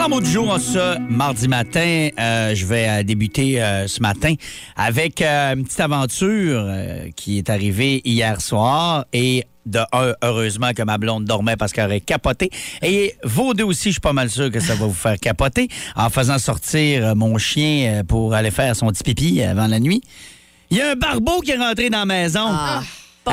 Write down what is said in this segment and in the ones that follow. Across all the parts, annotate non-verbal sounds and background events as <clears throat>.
Alors, mot du jour, ce mardi matin, euh, je vais euh, débuter euh, ce matin avec une petite aventure qui est arrivée hier soir et de un, heureusement que ma blonde dormait parce qu'elle aurait capoté. Et vous deux aussi, je suis pas mal sûr que ça va vous faire capoter en faisant sortir mon chien pour aller faire son petit pipi avant la nuit. Il y a un barbeau qui est rentré dans la maison. Ah,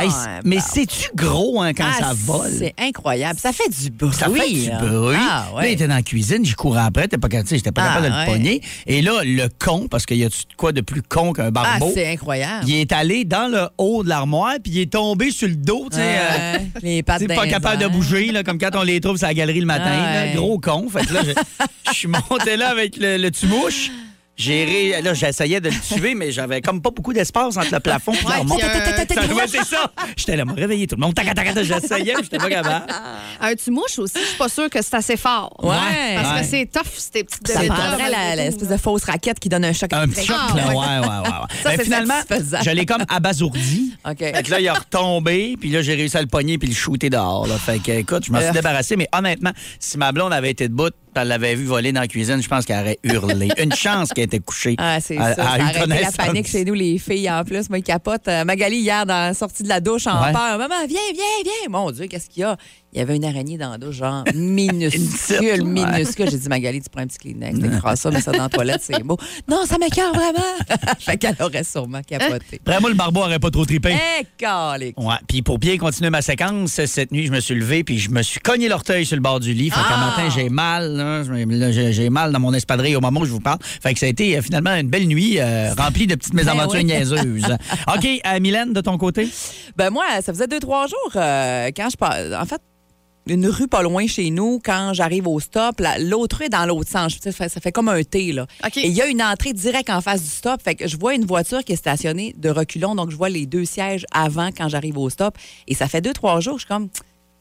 Hey, mais c'est-tu gros hein, quand Ah, ça vole? C'est incroyable. Ça fait du bruit. Ça fait du bruit. Ah, Là, il était dans la cuisine, j'y courais après, t'es pas j'étais pas Ah, capable de le pogner. Et là, le con, parce qu'il y a quoi de plus con qu'un Ah, barbeau, c'est incroyable. il est allé dans le haut de l'armoire, puis il est tombé sur le dos, tu sais. euh, les pattes pas capable de bouger, là, comme quand on les trouve sur la galerie le matin. là. Gros con. Fait que là, je, je suis monté là avec le, le tumouche. J'ai ré- Là, j'essayais de le tuer, mais j'avais comme pas beaucoup d'espace entre le plafond et l'armoire. c'est ça. J'étais là, m'a réveillé tout le monde. Tac, tac, tac, J'essayais, mais j'étais pas capable. Un tu-mouches aussi, je suis pas sûre que c'est assez fort. Ouais. Parce que c'est tough, ces petites Ça prendrait l'espèce de fausse raquette qui donne un choc Un petit choc, Ah, là. ouais. Ouais, ouais, ouais. <laughs> finalement, je l'ai comme abasourdi. OK. Fait que là, il a retombé, puis là, j'ai réussi à le pogner puis le shooter dehors. Fait que, écoute, je m'en suis Euh. débarrassé, mais honnêtement, si ma blonde avait été debout, elle l'avait vu voler dans la cuisine, je pense qu'elle aurait hurlé. Une chance qu'elle était couchée. Ah, c'est ça. la panique chez nous, les filles, en plus. Moi, ils capotent. Euh, Magali, hier, dans la sortie de la douche, en Ouais. peur. Maman, viens, viens, viens. Mon Dieu, qu'est-ce qu'il y a? Il y avait une araignée dans la douche, genre <laughs> minuscule, ouais. minuscule. J'ai dit, Magali, tu prends un petit Kleenex, t'écrases ça, mets ça dans la toilette, c'est beau. Non, ça m'écœure vraiment. <laughs> fait qu'elle aurait sûrement capoté. Après, moi, le barbeau aurait pas trop trippé. Eh, calique. Ouais. Puis pour bien continuer ma séquence, cette nuit, je me suis levé puis je me suis cogné l'orteil sur le bord du lit. Fait qu'un Ah! matin, j'ai mal. là. Là, J'ai j'ai mal dans mon espadrille au moment où je vous parle. Fait que ça a été euh, finalement une belle nuit euh, <laughs> remplie de petites mésaventures Ben oui. niaiseuses. <laughs> OK, euh, Mylène, de ton côté? Ben moi, ça faisait deux, trois jours euh, quand je passe. En fait, une rue pas loin chez nous, quand j'arrive au stop, la- l'autre rue est dans l'autre sens. Ça fait, ça fait comme un T, là. Et il y a une entrée directe en face du stop. Fait que je vois une voiture qui est stationnée de reculons. Donc, je vois les deux sièges avant quand j'arrive au stop. Et ça fait deux, trois jours, je suis comme.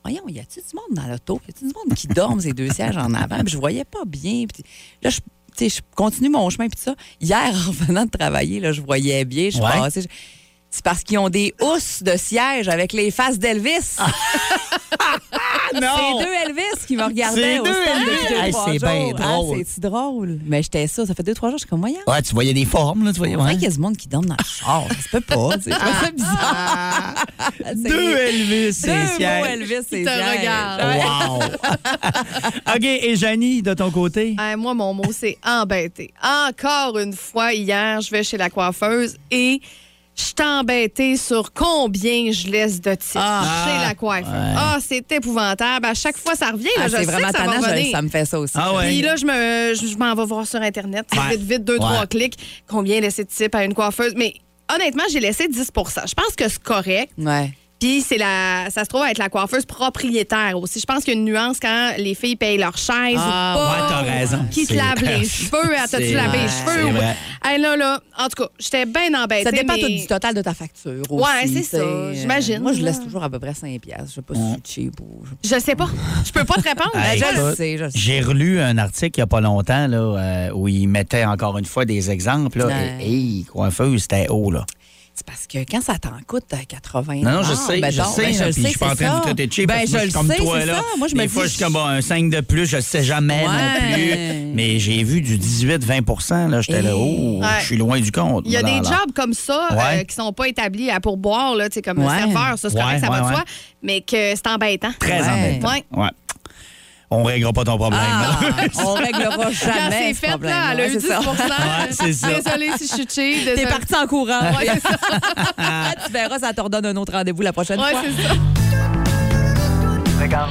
Voyons, y a-t-il du monde dans l'auto? Y a-t-il du monde qui dorme ces deux sièges en avant? Puis je voyais pas bien. Puis là, je, continue mon chemin. Puis ça. Hier, en revenant de travailler, là, je voyais bien. Je Ouais. passais. je- C'est parce qu'ils ont des housses de siège avec les faces d'Elvis. <laughs> <laughs> C'est deux Elvis qui me regardaient C'est au deux stand Elvis? deux, Hey, c'est bien jours. drôle. Ah, c'est drôle? Mais j'étais ça. Ça fait deux, trois jours. Je suis comme, voyons. Ouais, tu voyais des formes, là, tu voyais. Ouais. qu'il y a du monde qui dorme dans le char. Ça se peut pas. tu <laughs> ça bizarre. C'est- Deux Elvis, c'est Deux beaux sièges. Elvis, c'est regardent. Wow! <laughs> OK, et Janie, de ton côté? Euh, moi, mon mot, c'est embêté. Encore une fois, hier, je vais chez la coiffeuse et je suis embêtée sur combien je laisse de tips Ah. chez la coiffeuse. Ouais. Ah, c'est épouvantable. À chaque fois, ça revient. là. Ah, je c'est sais vraiment que ça va je-. Ça me fait ça aussi. Ah ouais. Puis là, je me, je, je m'en vais voir sur Internet. Ouais. Vite, vite, deux, Ouais. trois clics. Combien laisser de tips à une coiffeuse? Mais honnêtement, j'ai laissé 10% Je pense que c'est correct. Ouais. Puis c'est la, ça se trouve être la coiffeuse propriétaire aussi. Je pense qu'il y a une nuance quand les filles payent leur chaise Ah, ou pas. ouais, t'as raison. Qui te lave les cheveux? T'as-tu lavé les cheveux? ou-. Hey, là, là, en tout cas, j'étais bien embêtée. Ça dépend mais- tout du total de ta facture aussi. Ouais, c'est ça, j'imagine. Moi, je laisse toujours à peu près 5 piastres. Je sais pas si c'est cheap ou... Je sais pas. Je peux pas te répondre. <laughs> Hey, je le sais. J'ai relu un article il n'y a pas longtemps là, euh, où il mettait encore une fois des exemples. Là, Ouais. et, hey, coiffeuse, c'était haut. Là. C'est parce que quand ça t'en coûte euh, 80 Non, non, je sais, ben je donc, sais. ben, là, je le sais, je suis pas en train de vous ça. traiter de Ben, parce que je moi, le je suis comme sais, toi. Là. ça. Moi, je Des me fois, dis- je suis comme bon, un 5 de plus, je sais jamais Ouais. non plus. Mais j'ai vu du 18-20 là, J'étais là, oh, Ouais. je suis loin du compte. Il y a là, des là. jobs comme ça Ouais. euh, qui sont pas établis à pourboire, là, tu sais, comme le Ouais. serveur, ça, c'est correct, Ouais, ça va de ouais. soi, mais que c'est embêtant. Très Ouais. embêtant. Ouais. On réglera pas ton problème. Ah, malheureusement. <laughs> on réglera Quand jamais c'est ce fait, là, elle a Ouais, eu 10 c'est ça. <laughs> Ouais, ça. Désolée si je suis cheap. T'es parti en courant. Ouais, c'est ça. tu verras, ça te redonne un autre rendez-vous la prochaine Ouais, fois. c'est ça. finance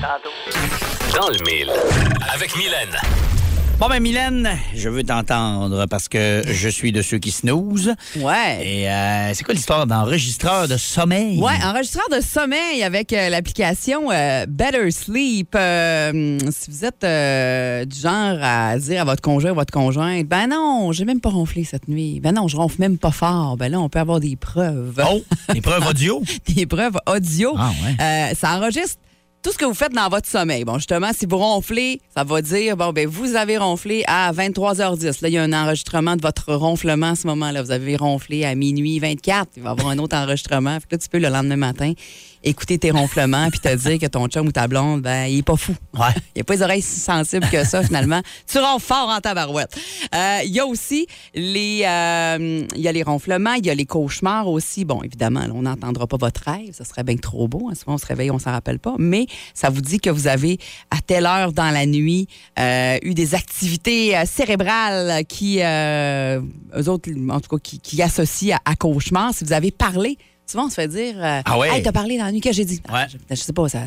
Tantôt. Dans le mille. Avec Mylène. Bon, ben, Mylène, je veux t'entendre parce que je suis de ceux qui snoozent. Ouais. Et euh, c'est quoi l'histoire d'enregistreur de sommeil? Ouais, enregistreur de sommeil avec euh, l'application euh, Better Sleep. Euh, si vous êtes euh, du genre à dire à votre conjoint ou votre conjointe, ben non, j'ai même pas ronflé cette nuit. Ben non, je ronfle même pas fort. Ben là, on peut avoir des preuves. Oh, des preuves audio? <laughs> Des preuves audio. Ah, ouais. Euh, ça enregistre tout ce que vous faites dans votre sommeil. Bon, justement, si vous ronflez, ça va dire, bon, ben vous avez ronflé à 23h10. Là, il y a un enregistrement de votre ronflement à ce moment-là. Vous avez ronflé à minuit 24. Il va y avoir un autre enregistrement. Fait que là, tu peux, le lendemain matin, écouter tes ronflements puis te dire que ton chum ou ta blonde, ben, il est pas fou. Ouais. <laughs> Il n'y a pas les oreilles si sensibles que ça, finalement. Tu ronfles fort en tabarouette. Euh, Il y a aussi les, euh, y a les ronflements, il y a les cauchemars aussi. Bon, évidemment, là, on n'entendra pas votre rêve. Ça serait bien trop beau. hein. Souvent, on se réveille, on s'en rappelle pas. Mais ça vous dit que vous avez, à telle heure dans la nuit, euh, eu des activités euh, cérébrales qui, euh, eux autres, en tout cas, qui, qui associent à, à cauchemar. Si vous avez parlé, souvent, on se fait dire euh, Ah ouais? Hey, t'as parlé dans la nuit que j'ai dit. Ouais. Je, je sais pas, ça.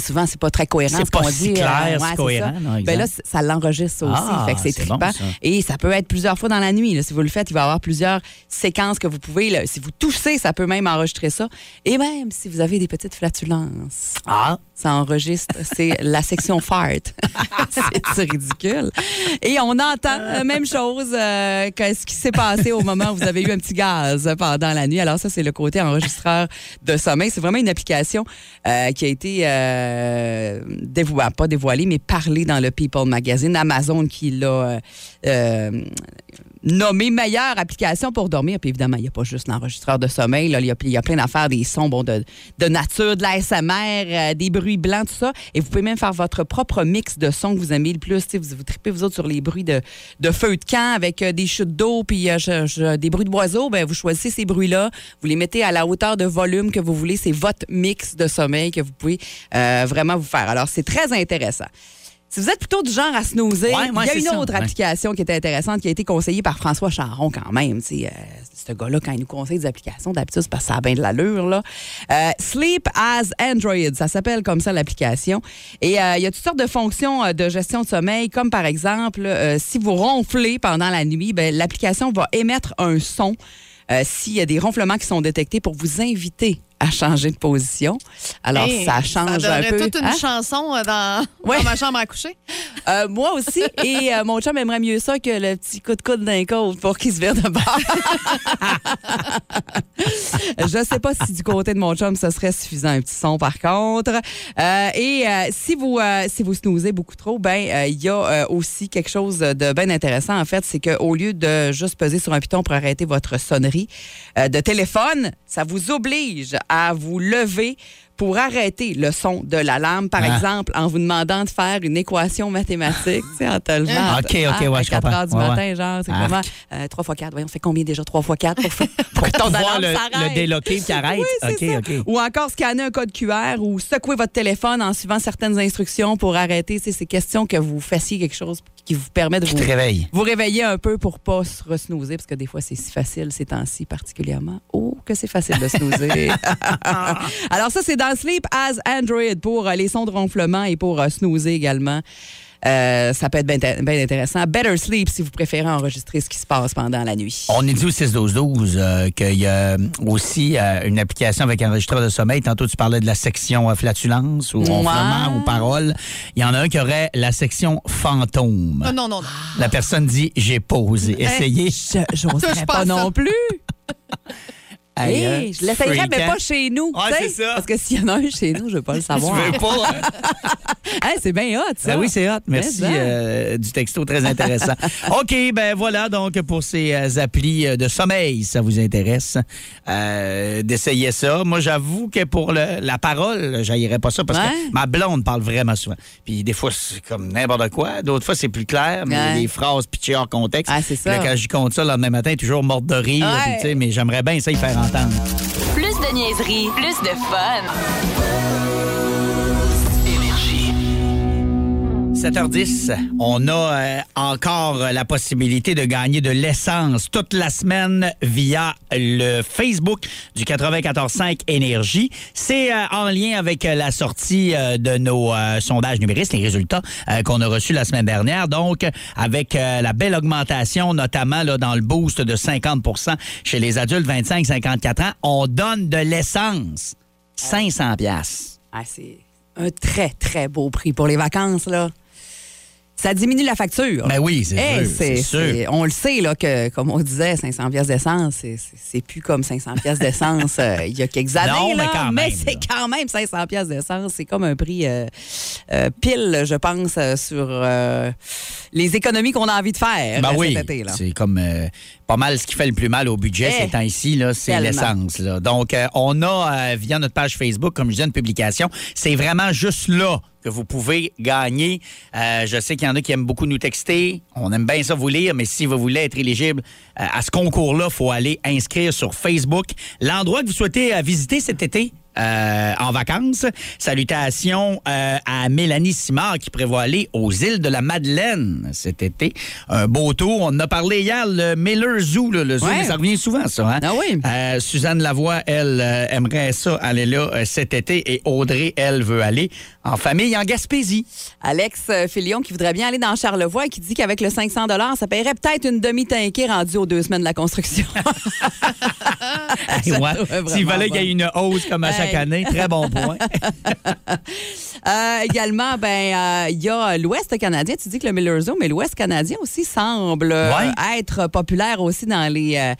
Souvent, c'est pas très cohérent. C'est ce pas dit, si clair, euh, c'est cohérent, ça. Ben là, ça l'enregistre aussi. Ah, fait que c'est bon, trippant. ça. Et ça peut être plusieurs fois dans la nuit. là. Si vous le faites, il va y avoir plusieurs séquences que vous pouvez. là. Si vous toussez, ça peut même enregistrer ça. Et même si vous avez des petites flatulences, Ah, ça enregistre. C'est la section <laughs> fart. <laughs> c'est ridicule. Et on entend la même chose euh, que ce qui s'est passé au moment où vous avez eu un petit gaz pendant la nuit. Alors ça, c'est le côté enregistreur de sommeil. C'est vraiment une application euh, qui a été euh, dévoilée, pas dévoilée, mais parlée dans le People Magazine. Amazon qui l'a euh, euh, nommé meilleure application pour dormir. Puis évidemment, il n'y a pas juste l'enregistreur de sommeil. là. Il y a, il y a plein d'affaires, des sons bon, de, de nature, de l'ASMR, euh, des bruits blancs, tout ça. Et vous pouvez même faire votre propre mix de sons que vous aimez le plus. Vous, tripez, vous autres, sur les bruits de, de feu de camp avec euh, des chutes d'eau puis euh, des bruits de boiseaux. Ben, vous choisissez ces bruits-là. Vous les mettez à la hauteur de volume que vous voulez. C'est votre mix de sommeil que vous pouvez euh, vraiment vous faire. Alors, c'est très intéressant. Si vous êtes plutôt du genre à snoozer, Ouais, ouais, il y a une ça, autre ouais. application qui était intéressante, qui a été conseillée par François Charon quand même. Euh, ce gars-là, quand il nous conseille des applications, d'habitude, c'est parce que ça a bien de l'allure. là. Euh, Sleep as Android, ça s'appelle comme ça l'application. Et euh, il y a toutes sortes de fonctions de gestion de sommeil, comme par exemple, si vous ronflez pendant la nuit, ben, l'application va émettre un son. euh, S'il y a des ronflements qui sont détectés pour vous inviter à changer de position. Alors, Hey, ça change un donnerait peu. toute une hein? chanson euh, dans, <laughs> Ouais. dans ma chambre à coucher. <laughs> Euh, moi aussi. Et euh, mon chum aimerait mieux ça que le petit coup de coude d'un côte pour qu'il se vire de bord. <laughs> Je sais pas si du côté de mon chum, ce serait suffisant un petit son par contre. Euh, et si vous si vous snoozez beaucoup trop, ben il y a aussi quelque chose de bien intéressant en fait, c'est qu'au lieu de juste peser sur un piton pour arrêter votre sonnerie de téléphone, ça vous oblige à vous lever pour arrêter le son de l'alarme, par Ah. exemple, en vous demandant de faire une équation mathématique, tu sais, en te levant. Ah, OK, OK, Ah, ouais, à je 4 comprends. heures du Ouais, matin, ouais. genre, c'est Ah. comment? Euh, 3 fois 4, voyons, on fait combien déjà? 3 fois 4 pour, faire- <laughs> pour que ton voir le, s'arrête? le déloqué qui arrête. Oui, c'est OK, ça. OK. Ou encore scanner un code QR ou secouer votre téléphone en suivant certaines instructions pour arrêter. C'est question que vous fassiez quelque chose qui vous permet de vous, vous réveiller un peu pour pas se resnoozer, parce que des fois, c'est si facile ces temps-ci particulièrement. Oh, que c'est facile de snoozer. <laughs> Alors ça, c'est dans Sleep as Android pour euh, les sons de ronflement et pour euh, snoozer également. Euh, ça peut être bien intéressant. Better Sleep si vous préférez enregistrer ce qui se passe pendant la nuit. On est dit au 6-12-12 euh, qu'il y a aussi euh, une application avec enregistreur de sommeil. Tantôt, tu parlais de la section euh, flatulence ou Ouais. ronflement ou parole. Il y en a un qui aurait la section fantôme. Ah, non, non, non. La personne dit J'ai pas osé. Essayez. Je j'oserais <laughs> Touche pas ça. non plus. <laughs> Hey, Hey, hein, je l'essayerais, mais pas chez nous. C'est ça. Parce que s'il y en a un chez nous, je veux pas le <laughs> savoir. veux pas, hein? <laughs> Hey, c'est bien hot, ça. Ben oui, c'est hot. Merci ça. euh, du texto, très intéressant. <laughs> OK, ben voilà, donc pour ces euh, applis euh, de sommeil, ça vous intéresse, euh, d'essayer ça. Moi, j'avoue que pour le- la parole, j'haïrais pas ça parce Ouais. que ma blonde parle vraiment souvent. Puis des fois, c'est comme n'importe quoi. D'autres fois, c'est plus clair, mais Ouais. les phrases pitchées hors contexte. Ah, c'est Puis là, ça. quand j'y compte ça le lendemain matin, toujours morte de rire. Ouais. puis mais j'aimerais bien ça y faire Plus de niaiserie, plus de fun. 7h10, on a euh, encore la possibilité de gagner de l'essence toute la semaine via le Facebook du 94.5 Énergie. C'est euh, en lien avec euh, la sortie euh, de nos euh, sondages numéristes, les résultats euh, qu'on a reçus la semaine dernière. Donc, avec euh, la belle augmentation, notamment là, dans le boost de 50% chez les adultes 25-54 ans, on donne de l'essence. 500 pièces. Ah, c'est un très, très beau prix pour les vacances, là. Ça diminue la facture. Ben oui, c'est Eh, sûr, c'est sûr. c'est- On le sait, là, que, comme on disait, 500 pièces d'essence, c'est- plus comme 500 pièces d'essence euh, il y a quelques années. Non, mais là, même, c'est là. quand même 500 pièces d'essence. C'est comme un prix euh, euh, pile, je pense, sur les économies qu'on a envie de faire Ben oui, cet été. Là. c'est comme pas mal ce qui fait le plus mal au budget Eh, ces temps-ci, là, c'est tellement. l'essence. là. Donc, on a, via notre page Facebook, comme je disais, une publication. C'est vraiment juste là que vous pouvez gagner. Euh, je sais qu'il y en a qui aiment beaucoup nous texter. On aime bien ça vous lire, mais si vous voulez être éligible euh, à ce concours-là, il faut aller inscrire sur Facebook. L'endroit que vous souhaitez euh, visiter cet été, euh, en vacances. Salutations euh, à Mélanie Simard qui prévoit aller aux îles de la Madeleine cet été. Un beau tour. On en a parlé hier, le Miller Zoo. là, le zoo, Ouais. ça revient souvent, ça. Hein? Ah oui. Euh, Suzanne Lavoie, elle, aimerait ça aller là cet été. Et Audrey, elle, veut aller en famille en Gaspésie. Alex Filion qui voudrait bien aller dans Charlevoix et qui dit qu'avec le 500 ça paierait peut-être une demi-tanké rendue aux deux semaines de la construction. <laughs> S'il fallait qu'il y ait une hausse comme à chaque Année, très bon <laughs> point. Euh, également, ben euh, il y a l'Ouest canadien. Tu dis que le Miller Zoo, mais l'Ouest canadien aussi semble Ouais. être populaire aussi dans les, euh,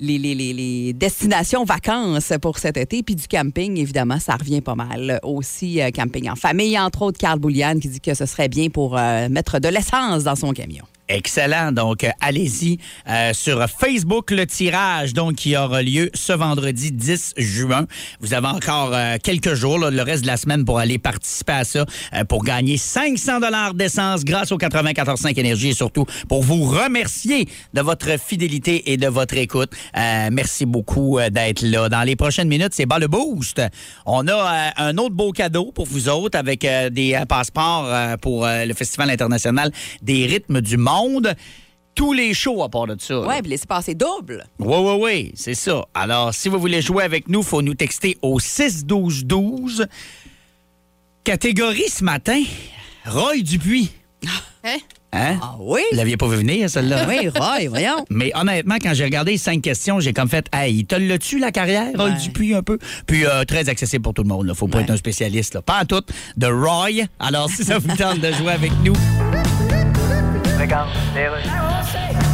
les, les- les- les destinations vacances pour cet été. Puis du camping, évidemment, ça revient pas mal. Aussi, camping en famille, entre autres, Carl Bouliane qui dit que ce serait bien pour mettre de l'essence dans son camion. Excellent. Donc, euh, allez-y euh, sur Facebook, le tirage donc qui aura lieu ce vendredi 10 juin. Vous avez encore euh, quelques jours, le reste de la semaine, pour aller participer à ça, pour gagner 500 dollars d'essence grâce au 94.5 Énergie et surtout pour vous remercier de votre fidélité et de votre écoute. Merci beaucoup d'être là. Dans les prochaines minutes, c'est bas le boost. On a un autre beau cadeau pour vous autres avec des passeports pour le Festival international des rythmes du monde. Tous les shows à part de ça. Ouais, puis laissez passer double. Oui, oui, oui, c'est ça. Alors, si vous voulez jouer avec nous, il faut nous texter au 6-12-12. Catégorie ce matin, Roy Dupuis. Hein? Hein? Ah oui? Vous l'aviez pas vu venir, celle-là? Oui, Roy, voyons. <laughs> Mais honnêtement, quand j'ai regardé les cinq questions, j'ai comme fait, hey, te l'a-tu la carrière, Roy Ouais. Dupuis, un peu? Puis euh, très accessible pour tout le monde. Là. Faut pas Ouais. être un spécialiste. Là. Pas en tout. De Roy. Alors, si ça vous tente de jouer avec nous, Fréquence, les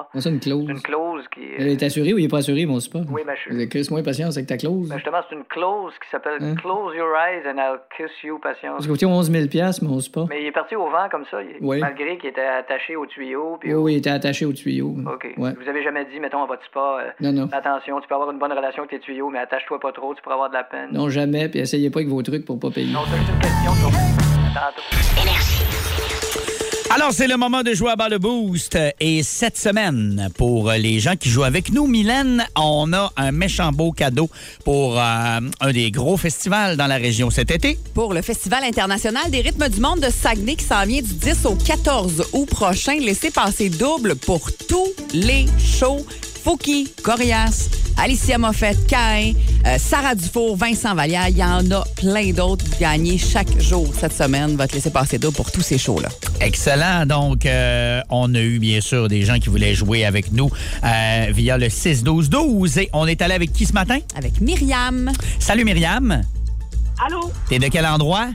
Ça, une clause? C'est une clause qui Elle est. est assurée ou il est pas assuré, mon spa? Oui, ben, je- Chris, moins patience avec ta clause. Ben, justement, c'est une clause qui s'appelle Hein? Close Your Eyes and I'll Kiss You, patience. Ça coûtait 11 000 mon spa. Mais il est parti au vent comme ça, il- Oui. malgré qu'il était attaché au tuyau. Puis Oui, au- oui, il était attaché au tuyau. OK. Ouais. Vous avez jamais dit, mettons, à votre spa, euh, Non, non. attention, tu peux avoir une bonne relation avec tes tuyaux, mais attache-toi pas trop, tu pourras avoir de la peine. Non, jamais, puis essayez pas avec vos trucs pour pas payer. Non, c'est juste une question. Énergie. Alors, c'est le moment de jouer à bas le boost. Et cette semaine, pour les gens qui jouent avec nous, Mylène, on a un méchant beau cadeau pour euh, un des gros festivals dans la région cet été. Pour le Festival international des rythmes du monde de Saguenay qui s'en vient du 10 au 14 août prochain, laissez passer double pour tous les shows. Fouki, Corias, Alicia Moffett, Cain, euh, Sarah Dufour, Vincent Vallière. Il y en a plein d'autres. Gagnez chaque jour cette semaine votre laisser passer double pour tous ces shows-là. Excellent. Donc, euh, on a eu bien sûr des gens qui voulaient jouer avec nous euh, via le 6-12-12. Et on est allé avec qui ce matin? Avec Myriam. Salut Myriam. Allô, T'es de quel endroit?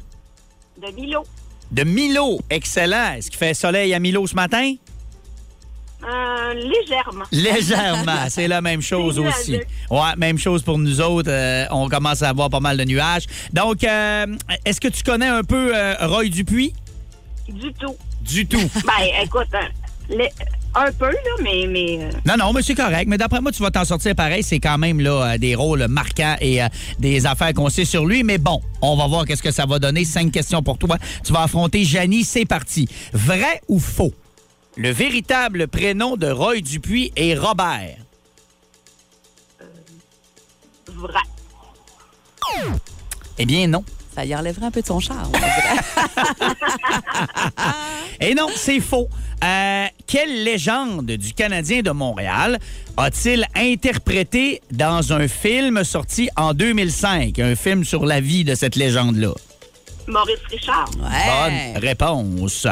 de Milo. De Milo. Excellent. Est-ce qu'il fait soleil à Milo ce matin? Euh, légèrement. Légèrement, c'est la même chose aussi. Ouais, même chose pour nous autres. euh, on commence à avoir pas mal de nuages. Donc, euh, est-ce que tu connais un peu euh, Roy Dupuis? Du tout. Du tout. <laughs> Ben, écoute, les- un peu, là, mais. mais euh, Non, non, mais c'est correct. Mais d'après moi, tu vas t'en sortir pareil. C'est quand même là, des rôles marquants et euh, des affaires qu'on sait sur lui. Mais bon, on va voir qu'est-ce que ça va donner. Cinq questions pour toi. Tu vas affronter Janie. C'est parti. Vrai ou faux? Le véritable prénom de Roy Dupuis est Robert. vrai. Eh bien, non. Ça y enlèverait un peu de son charme. Et <laughs> non, c'est faux. Euh, quelle légende du Canadien de Montréal a-t-il interprété dans un film sorti en 2005? Un film sur la vie de cette légende-là. Maurice Richard. Ouais. Bonne réponse.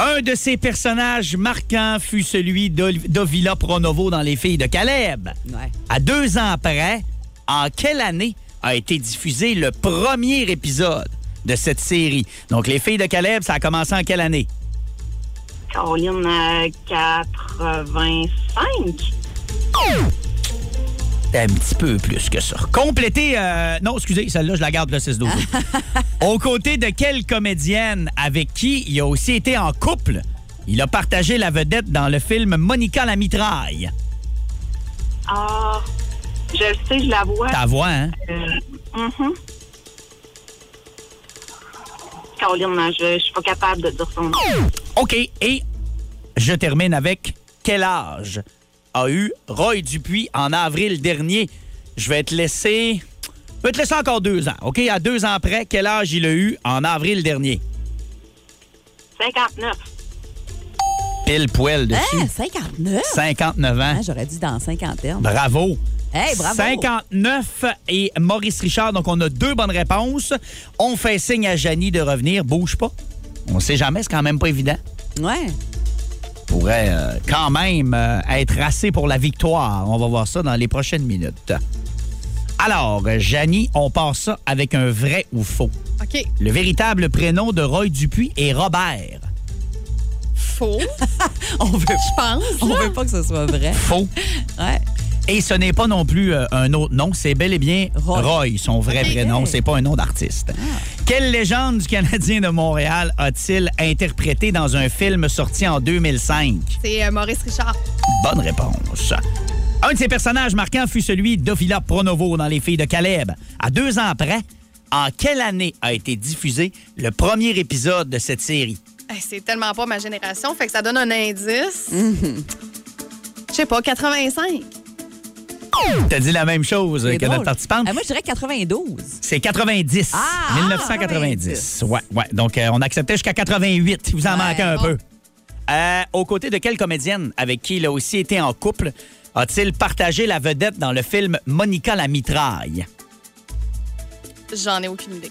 Un de ses personnages marquants fut celui d'Ovila Pronovo dans Les Filles de Caleb. Ouais. À deux ans près, en quelle année a été diffusé le premier épisode de cette série? Donc, Les Filles de Caleb, ça a commencé en quelle année? Caroline, euh, 85. Un petit peu plus que ça. Compléter. euh, non, excusez, celle-là, je la garde le 6-12. <laughs> Aux côtés de quelle comédienne avec qui il a aussi été en couple? Il a partagé la vedette dans le film Monica la mitraille? Ah, je le sais, je la vois. Ta voix, hein? Euh, mhm. Caroline, je, je suis pas capable de dire son nom. OK. Et je termine avec quel âge a eu Roy Dupuis en avril dernier? Je vais te laisser. Je vais te laisser encore deux ans. OK? À deux ans près, quel âge il a eu en avril dernier? 59. Pile poil dessus. Hein, 59? 59 ans. Hein, J'aurais dit dans cinquantaine. Bravo. Hey, bravo. 59 et Maurice Richard. Donc, on a deux bonnes réponses. On fait signe à Janie de revenir. Bouge pas. On sait jamais, c'est quand même pas évident. Ouais. Pourrait euh, quand même euh, être assez pour la victoire. On va voir ça dans les prochaines minutes. Alors, Janie, on part ça avec un vrai ou faux? OK. Le véritable prénom de Roy Dupuis est Robert. Faux. <laughs> On veut, Je pense. on là. veut pas que ce soit vrai. <laughs> Faux. Ouais. Et ce n'est pas non plus euh, un autre nom, c'est bel et bien Roy, Roy. son vrai Ok. prénom, c'est pas un nom d'artiste. Quelle légende du Canadien de Montréal a-t-il interprété dans un film sorti en 2005? C'est euh, Maurice Richard. Bonne réponse. Un de ses personnages marquants fut celui d'Ovila Pronovo dans Les Filles de Caleb. À deux ans près, en quelle année a été diffusé le premier épisode de cette série? C'est tellement pas ma génération, fait que ça donne un indice. Je sais pas, 85. T'as dit la même chose que drôle. notre participante. Ah, moi, je dirais 92. C'est 90. Ah, 1990. Ouais, ouais. Donc, euh, on acceptait jusqu'à 88. Il vous en Ouais, manquait un bon. peu. Euh, aux côtés de quelle comédienne avec qui il a aussi été en couple a-t-il partagé la vedette dans le film Monica la mitraille? J'en ai aucune idée.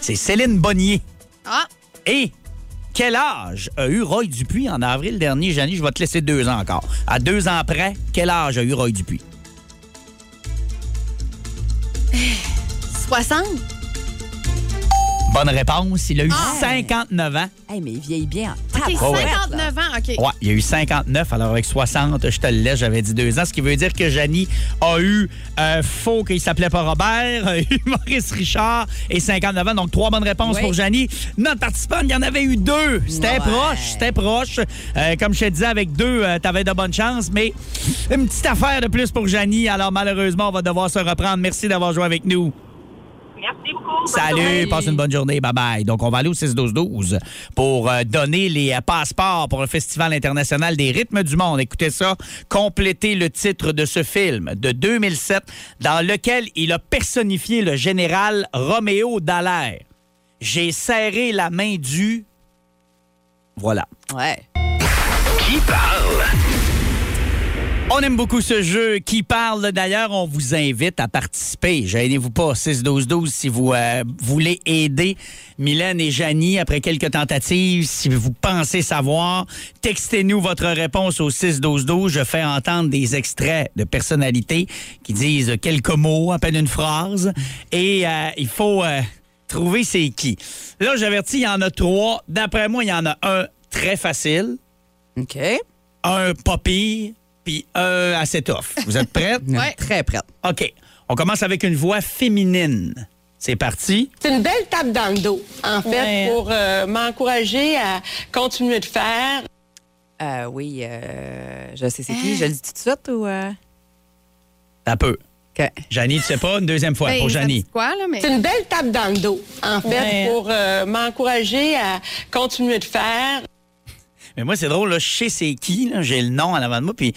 C'est Céline Bonnier. Ah, Et quel âge a eu Roy Dupuis en avril dernier? Janie, je vais te laisser deux ans encore. À deux ans près, quel âge a eu Roy Dupuis? 60. Bonne réponse. Il a eu Ah. 59 ans. Hey, mais il vieillit bien en OK, tabarouette, là. 59 ans. OK. Ouais, il y a eu 59, alors avec 60, je te le laisse, j'avais dit deux ans, ce qui veut dire que Janie a eu euh, faux qu'il s'appelait pas Robert, <laughs> a eu Maurice Richard et 59 ans, donc trois bonnes réponses Oui. pour Janie. Notre participante, il y en avait eu deux. C'était Ouais. proche, c'était proche. Euh, comme je te disais, avec deux, euh, t'avais de bonnes chances, mais une petite affaire de plus pour Janie, alors malheureusement, on va devoir se reprendre. Merci d'avoir joué avec nous. Salut, passe une bonne journée. Bye bye. Donc, on va aller au 6-12-12 pour euh, donner les euh, passeports pour le Festival international des rythmes du monde. Écoutez ça. Complétez le titre de ce film de 2007 dans lequel il a personnifié le général Roméo Dallaire. J'ai serré la main du. Voilà. Ouais. Qui parle? On aime beaucoup ce jeu qui parle. D'ailleurs, on vous invite à participer. Gênez-vous pas, 6-12-12 si vous euh, voulez aider Mylène et Janie après quelques tentatives. Si vous pensez savoir, textez-nous votre réponse au 6-12-12. Je fais entendre des extraits de personnalités qui disent quelques mots, à peine une phrase. Et euh, il faut euh, trouver c'est qui. Là, j'avertis, il y en a trois. D'après moi, il y en a un très facile, OK. un pas pire, puis un assez tough. Vous êtes prêts? <laughs> Ouais. Très prête. OK. On commence avec une voix féminine. C'est parti. C'est une belle tape dans le dos, en fait, pour euh, m'encourager à continuer de faire. Euh, oui, euh, je sais c'est qui. Je le dis tout de suite ou. euh? Un peu. OK. Janie, tu sais pas? Une deuxième fois Ben, pour Janie. dit quoi, là, mais... C'est une belle tape dans le dos, en fait, pour euh, m'encourager à continuer de faire. Mais moi, c'est drôle, là, je sais c'est qui, là, j'ai le nom en avant de moi, puis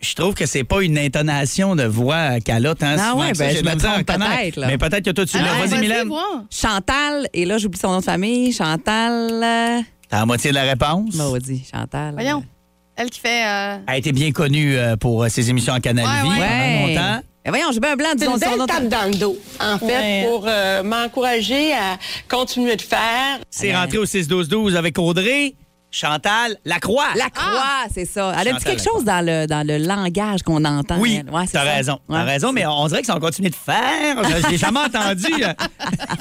je trouve que c'est pas une intonation de voix qu'elle a tant Ah ouais, ben, je me à trompe peut-être, là. Mais peut-être que toi, tu l'as. Ah, Vas-y, Mylène. Chantal, et là, j'oublie son nom de famille. Chantal. euh, T'as la moitié de la réponse? Maudit, Chantal. Voyons. Elle qui fait... euh, Elle a été bien connue euh, pour euh, ses émissions en Canal Ouais, Vie ouais. pendant Ouais. longtemps. Voyons, j'ai bien un blanc, C'est une belle tape dans le dos, en fait, pour euh, m'encourager à continuer de faire. C'est rentré au 6-12-12 avec Audrey, Chantal, Lacroix. La croix, c'est ça. Elle a dit quelque chose dans le, dans le langage qu'on entend. Oui. Ouais, t'as raison. T'as Ouais, raison, mais on dirait que ça va continuer de faire. Je je l'ai jamais entendu. euh,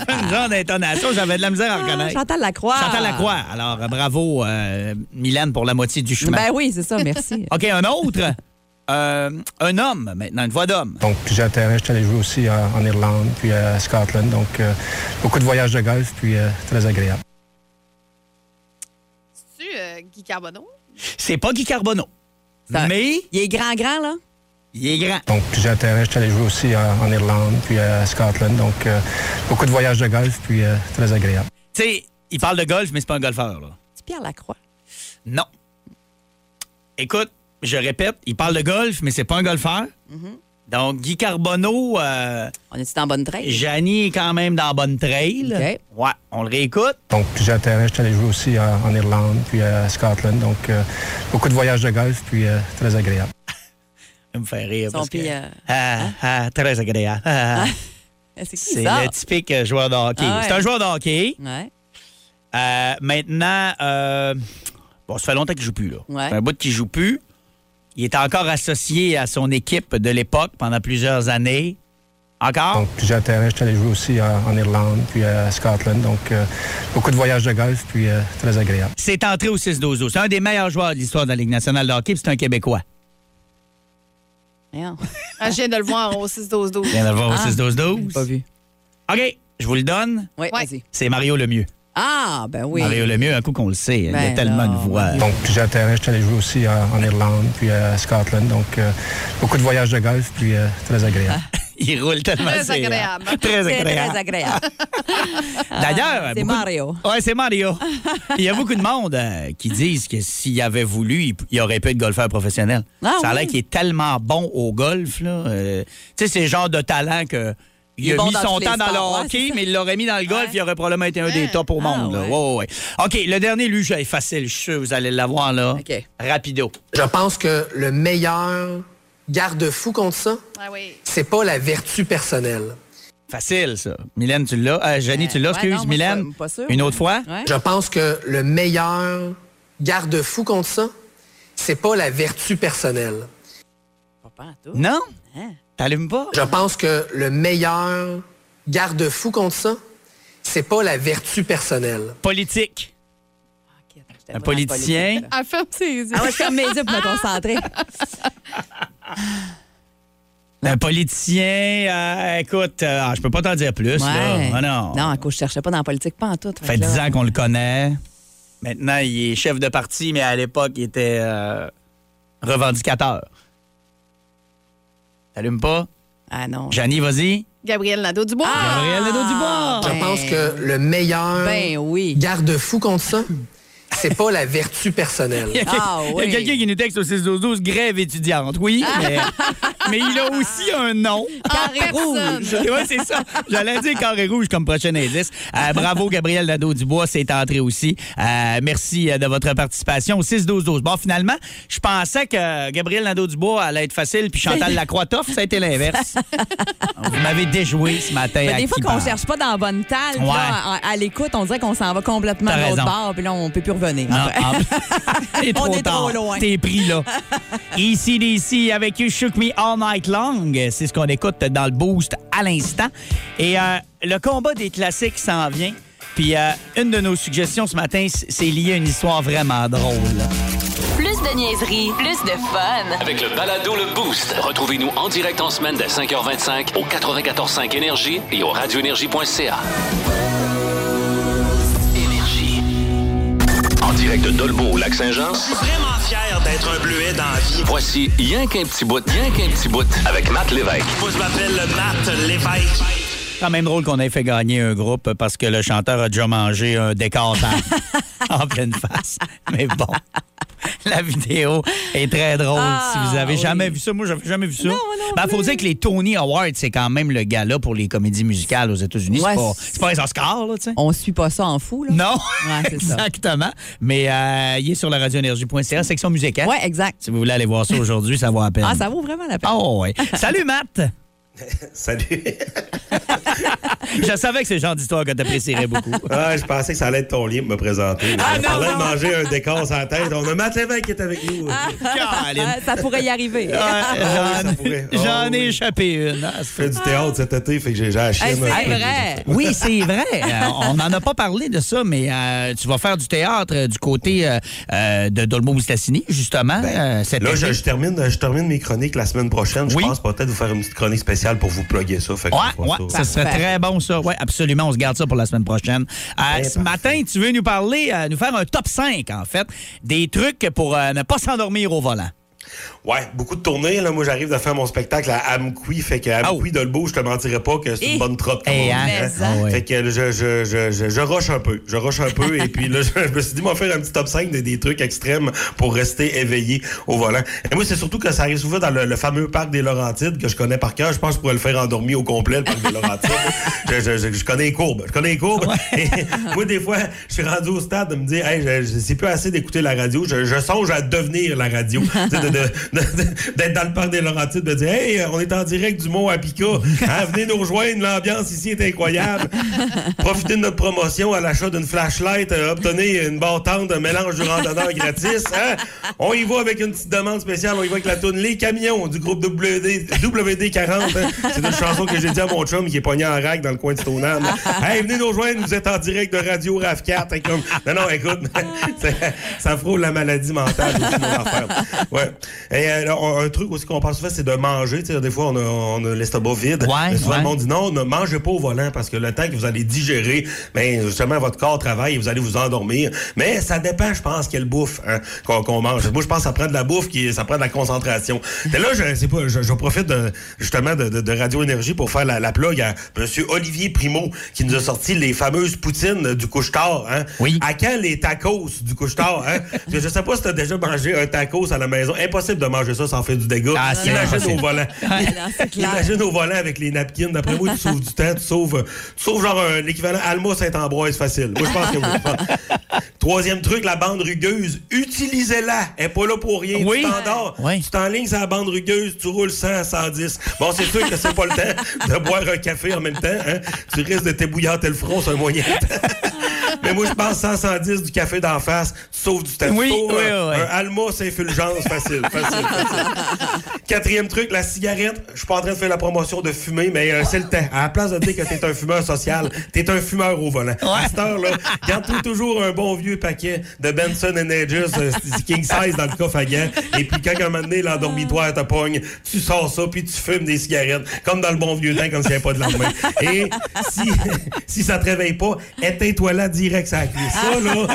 <laughs> Une genre d'intonation, j'avais de la misère à Ah, reconnaître. Chantal Lacroix. Chantal Lacroix. Alors, euh, bravo, euh, Mylène, pour la moitié du chemin. Ben oui, c'est ça, merci. <laughs> OK, un autre. Euh, un homme, maintenant, une voix d'homme. Donc, plusieurs terrains. Je suis allé jouer aussi en, en Irlande, puis à Scotland. Donc, euh, beaucoup de voyages de golf, puis euh, très agréable. Euh, Guy Carbonneau? C'est pas Guy Carbonneau. Ça- Mais Il est grand, grand, là? il est grand. Donc, plusieurs terrains. Je suis allé jouer aussi en, en Irlande, puis à Scotland. Donc, euh, beaucoup de voyages de golf, puis euh, très agréable. Tu sais, il parle de golf, mais c'est pas un golfeur, là. C'est Pierre Lacroix. Non. Écoute, je répète, il parle de golf, mais c'est pas un golfeur. Donc, Guy Carbonneau, euh, On est-tu en bonne traite? Janie est quand même dans bonne trail. Ouais, on le réécoute. Donc, plusieurs terrains. Je suis allé jouer aussi en, en Irlande, puis à Scotland. Donc, euh, beaucoup de voyages de golf, puis euh, très agréable. <laughs> Ça me fait rire. Parce que- euh, Ah, ah, très agréable. Ah, ah. <laughs> C'est le typique euh, joueur de hockey. Ah ouais. C'est un joueur de hockey. Ouais. Euh, maintenant, euh, bon, ça fait longtemps qu'il joue plus. Là. Ouais. Un bout qu'il joue plus. Il est encore associé à son équipe de l'époque pendant plusieurs années. Encore? Donc, plusieurs terrains. Je suis allé jouer aussi en, en Irlande, puis à Scotland. Donc, euh, beaucoup de voyages de golf, puis euh, très agréable. C'est entré au 6-12. C'est un des meilleurs joueurs de l'histoire de la Ligue nationale de hockey, puis c'est un Québécois. Voyons. Ah, je viens de le voir au 6-12-12. Viens de le voir au Ah. 6-12-12. Pas vu. OK, je vous le donne. Oui, Ouais. vas-y. C'est Mario Lemieux. Ah, ben oui. Mario Lemieux, un coup qu'on le sait, il a Ben tellement non. de voix. Donc, plusieurs terrains. Je suis allé jouer aussi en, en Irlande, puis à Scotland. Donc, euh, beaucoup de voyages de golf, puis euh, très agréable. <laughs> Il roule tellement. Très c'est, agréable. <laughs> Très C'est agréable. très agréable. <laughs> D'ailleurs, c'est beaucoup de- Mario. Ouais, c'est Mario. Il y a beaucoup de monde euh, qui disent que s'il avait voulu, il, il aurait pu être golfeur professionnel. Ah ça a oui? l'air qu'il est tellement bon au golf. là. Euh, tu sais, c'est le genre de talent que. Il, Il est a bon mis dans son temps dans le ouais, hockey, mais il l'aurait mis dans le golf, Ouais. il aurait probablement été un des tops au monde. là. ouais. Ouais, ouais, ouais. OK, le dernier, lui, c'est facile. Je suis sûr que vous allez l'avoir là. OK. Rapido. Je pense que le meilleur garde-fou contre ça, Ah oui. c'est pas la vertu personnelle. Facile, ça. Mylène, tu l'as. Euh, Jenny, tu l'as, Ouais, excuse. non, Mylène, pas- pas sûre. une autre fois? Ouais. Je pense que le meilleur garde-fou contre ça, c'est pas la vertu personnelle. Pas. Non? Hein? T'allumes pas? Je pense que le meilleur garde-fou contre ça, c'est pas la vertu personnelle. Politique. Un politicien. Elle ferme ses yeux. Ah ouais, je ferme mes yeux pour me concentrer. Un politicien, euh, écoute, euh, ah, je peux pas t'en dire plus. Là. Ah non. Non, à cause, je cherchais pas dans la politique, pas en tout. Ça fait 10 ans qu'on le connaît. Maintenant, il est chef de parti, mais à l'époque, il était euh, revendicateur. T'allumes pas? Ah non. Janie, vas-y. Gabriel Nadeau-Dubois. Gabriel Nadeau-Dubois. Je pense que le meilleur Ben oui. garde-fou contre ça, c'est pas la vertu personnelle. <laughs> Il y a, Ah a quelqu'un qui nous texte au 612 grève étudiante. Oui, mais, mais il a aussi un nom. Carré rouge. Oui, <laughs> c'est ça. J'allais dire carré rouge comme prochain indice. Euh, bravo, Gabriel Nadeau-Dubois, c'est entré aussi. Euh, merci euh, de votre participation au 6-12-12. Bon, finalement, je pensais que Gabriel Nadeau-Dubois allait être facile, puis Chantal <laughs> Lacroix-Toff, ça a été l'inverse. Vous m'avez déjoué ce matin. Mais à des fois qu'on cherche pas dans la bonne talle, puis Ouais. là, à, à l'écoute, on dirait qu'on s'en va complètement T'as de l'autre raison. bord, puis là, on peut plus revenir. Ah. <laughs> T'es On trop est tard. trop loin. T'es pris là. Ici, d'ici, avec You Shook Me All Night Long. C'est ce qu'on écoute dans le boost à l'instant. Et euh, le combat des classiques s'en vient. Puis euh, une de nos suggestions ce matin, c'est lié à une histoire vraiment drôle. Plus de niaiserie, plus de fun. Avec le balado Le Boost. Retrouvez-nous en direct en semaine dès 5h25 au 94.5 Énergie et au radioénergie.ca. direct de Dolbeau au Lac-Saint-Jean. Vraiment fier d'être un bleuet dans la vie. Voici Rien qu'un petit bout, rien qu'un petit bout avec Matt Lévesque. Moi, je m'appelle Matt Lévesque. Quand même drôle qu'on ait fait gagner un groupe parce que le chanteur a déjà mangé un décor en <laughs> pleine face. Mais bon, la vidéo est très drôle. Ah, si vous avez oui. jamais vu ça, moi, j'avais jamais vu ça. Non, Ben, faut dire que les Tony Awards, c'est quand même le gala pour les comédies musicales aux États-Unis. Ouais, c'est pas, c'est- c'est pas les Oscars, là, tu sais. On suit pas ça en fou, là. Non, Ouais, c'est ça. exactement. Mais euh, il est sur la radioénergie.ca, section musicale. Ouais, exact. Si vous voulez aller voir ça aujourd'hui, ça vaut la peine. Ah, ça vaut vraiment la peine. Oh, ouais. Salut, Matt! <laughs> Salut. <laughs> Je savais que c'est le genre d'histoire que tu apprécierais beaucoup. <laughs> Ah, je pensais que ça allait être ton lien de me présenter. Ah, On parlait de manger un décor la tête. On a Matt Lévesque qui est avec nous. Caroline. Ah, ça pourrait y arriver. Ah J'en. Ah ai échappé une. Ah, Je fais du théâtre cet été, fait que j'ai la chienne. Hey, c'est peu. vrai. Oui, c'est vrai. Euh, on n'en a pas parlé de ça, mais euh, tu vas faire du théâtre euh, du côté euh, de Dolmo-Moustacini, justement, euh, cet Là, été. je, je termine, je termine mes chroniques la semaine prochaine. Oui. Je pense peut-être vous faire une petite chronique spéciale pour vous plugger ça. Fait que Ouais, ouais, ça. ça serait très bon, ça. Oui, absolument. On se garde ça pour la semaine prochaine. Euh, ce parfait. matin, tu veux nous parler, euh, nous faire un top 5, en fait, des trucs pour euh, ne pas s'endormir au volant. Ouais, beaucoup de tournées. Là. Moi, j'arrive de faire mon spectacle à Amqui. Fait que Amqui de Lebeau, je te mentirais pas que c'est Eh. une bonne trotte. comme Eh, on hein? dit, Ah ouais. Fait que je, je, je, je, je rush un peu. Je rush un peu. et puis là, je, je me suis dit, moi, faire un petit top 5 de, des trucs extrêmes pour rester éveillé au volant. Et moi, c'est surtout que ça arrive souvent dans le, le fameux parc des Laurentides que je connais par cœur. Je pense que je pourrais le faire endormi au complet, le parc des Laurentides. je, je, je, je connais les courbes. Je connais les courbes. Et moi, des fois, je suis rendu au stade de me dire, hey, sais plus assez d'écouter la radio. Je, je songe à devenir la radio. De- de- de- <laughs> D'être dans le parc des Laurentides, de dire, hey, on est en direct du Mont Apica. <laughs> Hein, venez nous rejoindre. L'ambiance ici est incroyable. <laughs> Profitez de notre promotion à l'achat d'une flashlight. euh, obtenez une barre tente de mélange du randonneur gratis. Hein? On y va avec une petite demande spéciale. On y va avec la toune Les Camions du groupe WD, WD40. hein. C'est une chanson que j'ai dit à mon chum qui est pogné en rack dans le coin de Stoneham. Hey, venez nous rejoindre. Vous êtes en direct de Radio RAV4. Hein, comme... Non, non, écoute, ça, ça frôle la maladie mentale aussi, mon affaire. Ouais. Et euh, un truc aussi qu'on parle souvent, c'est de manger. Tu sais, des fois, on a, on a l'estomac vide. Ouais, Mais souvent, ouais. le monde dit non, ne mangez pas au volant parce que le temps que vous allez digérer, ben, justement, votre corps travaille et vous allez vous endormir. Mais ça dépend, je pense, quelle bouffe hein, qu'on qu'on mange. Moi, je pense que ça prend de la bouffe, qui, ça prend de la concentration. Et là, je sais pas, je, je profite de, justement de, de- de Radio Énergie pour faire la, la plug à M. Olivier Primo qui nous a sorti les fameuses poutines du couche-tard. Hein? Oui. À quand les tacos du couche-tard? Hein? je, <laughs> je sais pas si tu as déjà mangé un tacos à la maison. Impossible de manger ça sans faire du dégât. Ah, Imagine au volant. <laughs> Imagine au volant avec les napkins. D'après moi, tu sauves du temps, tu sauves, tu sauves genre un- l'équivalent Alma Saint-Ambroise facile. Moi, je pense que oui. <laughs> Troisième truc, la bande rugueuse. Utilisez-la. Elle n'est pas là pour rien. Oui. Tu t'endors. Oui. Tu t'enlignes sur la bande rugueuse, tu roules 100 à 110. Bon, c'est sûr que c'est pas le temps de boire un café en même temps. Hein? Tu risques de t'ébouillanter le front, c'est un moyen. <laughs> Mais moi, je pense 100, 110 du café d'en face, tu sauves du temps. Oui, oui, un, oui. un Alma Saint-Fulgence facile. <laughs> Quatrième truc, la cigarette. Je suis pas en train de faire la promotion de fumer, mais euh, c'est le temps. À la place de dire que t'es un fumeur social, t'es un fumeur au volant. À cette heure-là, garde-toi toujours un bon vieux paquet de Benson Hedges euh, King Size dans le coffre à gants. Et puis quand un moment donné, l'endormitoire te pogne, tu sors ça, puis tu fumes des cigarettes, comme dans le bon vieux temps, comme s'il n'y avait pas de lendemain. Et si, <laughs> si ça te réveille pas, éteins-toi là direct sur la cuisse. Ça, là,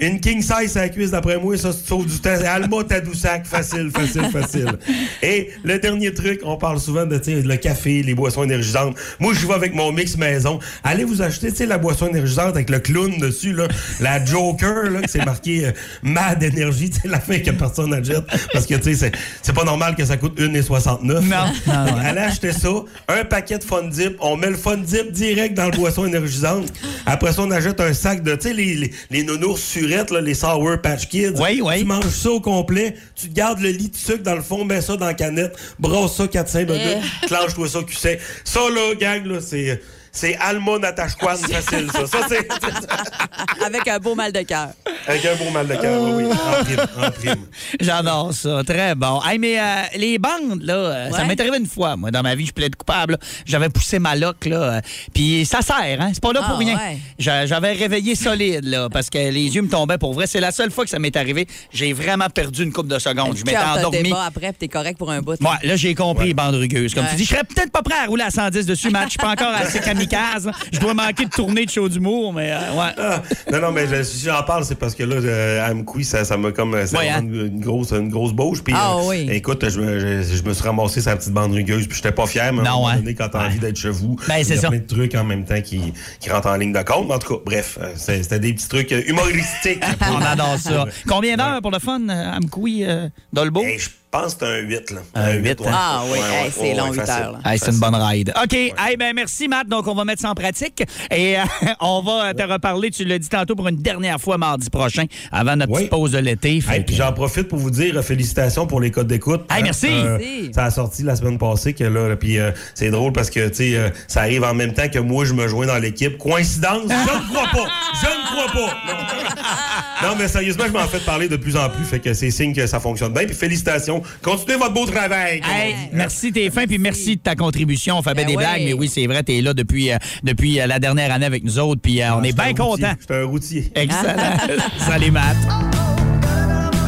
une King Size sur la cuisse, d'après moi, ça, tu sauves du temps. Alma Tadoussac, facile, facile, facile. Et le dernier truc, on parle souvent de tu sais, le café, les boissons énergisantes. Moi, je vais avec mon mix maison. Allez vous acheter tu sais, la boisson énergisante avec le clown dessus, là, la Joker, là, c'est marqué euh, Mad Energy, tu sais, la fin que personne n'achète. Parce que tu sais, c'est- c'est pas normal que ça coûte 1,69. Non, non, ouais. Allez acheter ça, un paquet de Fun Dip, on met le Fun Dip direct dans la boisson énergisante. Après ça, on achète un sac de, tu sais, les, les, les nounours surettes, là, les Sour Patch Kids. Oui, oui. Tu manges ça au complet, tu te gardes le lit de sucre dans le fond, mets ça dans la canette, brosse ça 4-5 minutes, clenche-toi ça, cul Ça, là, gang, là, c'est... C'est Alma Natashquan facile, ça. Ça, c'est. <laughs> Avec un beau mal de cœur. Avec un beau mal de cœur, oui, oui. En prime, en prime. <laughs> J'adore ça, très bon. Hey, mais euh, les bandes, là, euh, ça m'est arrivé une fois, moi, dans ma vie, je plaide coupable. là. J'avais poussé ma loque, là, euh, puis ça sert, hein? C'est pas là Ah, pour rien. ouais. J'a- J'avais réveillé solide, là, parce que les yeux me tombaient pour vrai. C'est la seule fois que ça m'est arrivé. J'ai vraiment perdu une coupe de secondes. Je m'étais endormi. débat après, puis t'es correct pour un bout. Ouais, là, j'ai compris, bande rugueuse. Comme Ouais. tu dis, je serais peut-être pas prêt à rouler à 110 dessus, Matt. Je suis pas encore assez kamikaze. <laughs> là. Je dois manquer de tournée de show d'humour, mais euh, ouais. Ah, non, non, mais je- si j'en parle, c'est parce que là, euh, à Amkoui, ça ça m'a comme. Ça Ouais, m'a hein? une, une grosse, une grosse. Puis, Ah, euh, oui. écoute, je me, je, je me suis ramassé sa petite bande rugueuse, puis j'étais pas fier, mais à un hein? donné, quand t'as envie d'être chez vous, Ben, il c'est y a ça. plein de trucs en même temps qui, qui rentrent en ligne de compte. Mais en tout cas, bref, euh, c'était des petits trucs euh, humoristiques. <laughs> On adore ça. Combien d'heures pour le fun, euh, Amkoui, euh, Dolbeau? Hey, je pense que c'est un 8. Là. Un huit, ouais. Ah oui, Ouais, hey, ouais, c'est ouais, long, ouais, 8 facile. heures. là. Hey, c'est une bonne ride. OK. Hey, ben, merci, Matt. Donc, on va mettre ça en pratique. Et euh, <laughs> on va te reparler, tu l'as dit tantôt, pour une dernière fois mardi prochain, avant notre petite pause de l'été. Fait puis j'en profite pour vous dire euh, félicitations pour les codes d'écoute. Hey, merci. Merci. Ça a sorti la semaine passée que là, puis euh, c'est drôle parce que tu sais, euh, ça arrive en même temps que moi je me joins dans l'équipe. Coïncidence? Je ne crois pas. Je ne crois pas. Non. Non, mais sérieusement, je m'en fais parler de plus en plus, fait que c'est signe que ça fonctionne bien. Puis félicitations. Continuez votre beau travail. Hey, merci tes fins, puis merci de ta contribution. On fait bien Ben des ouais. blagues, mais oui, c'est vrai, tu es là depuis, euh, depuis euh, la dernière année avec nous autres, puis euh, on est bien contents. J'étais un routier. Excellent. <laughs> Salut, Matt.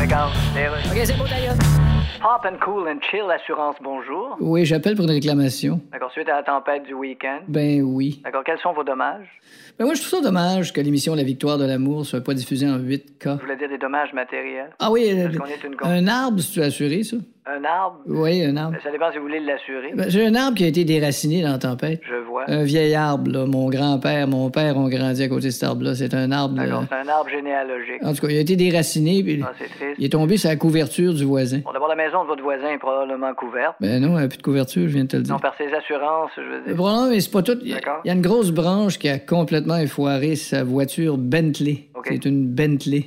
Regarde, OK, c'est beau d'ailleurs. Pop and Cool and Chill Assurance, bonjour. Oui, j'appelle pour une réclamation. D'accord, suite à la tempête du week-end. Ben oui. D'accord, quels sont vos dommages? Ben moi, je trouve ça dommage que l'émission La victoire de l'amour soit pas diffusée en 8K. Je voulais dire des dommages matériels? Ah oui, euh, est une un arbre, si tu assuré, ça? Un arbre? Oui, un arbre. Ça dépend si vous voulez l'assurer. Ben, J'ai un arbre qui a été déraciné dans la tempête. Je vois. Un vieil arbre, là. Mon grand-père, mon père ont grandi à côté de cet arbre-là. C'est un arbre. D'accord, c'est un arbre généalogique. En tout cas, il a été déraciné, puis Ah, c'est triste. il est tombé sur la couverture du voisin. Bon, d'abord, la maison de votre voisin est probablement couverte. Ben non, il n'y a plus de couverture, je viens de te le dire. Non, par ses assurances, je veux Le dire. problème, mais c'est pas tout. Il y, a- il y a une grosse branche qui a complètement effoiré sa voiture Bentley. C'est une Bentley.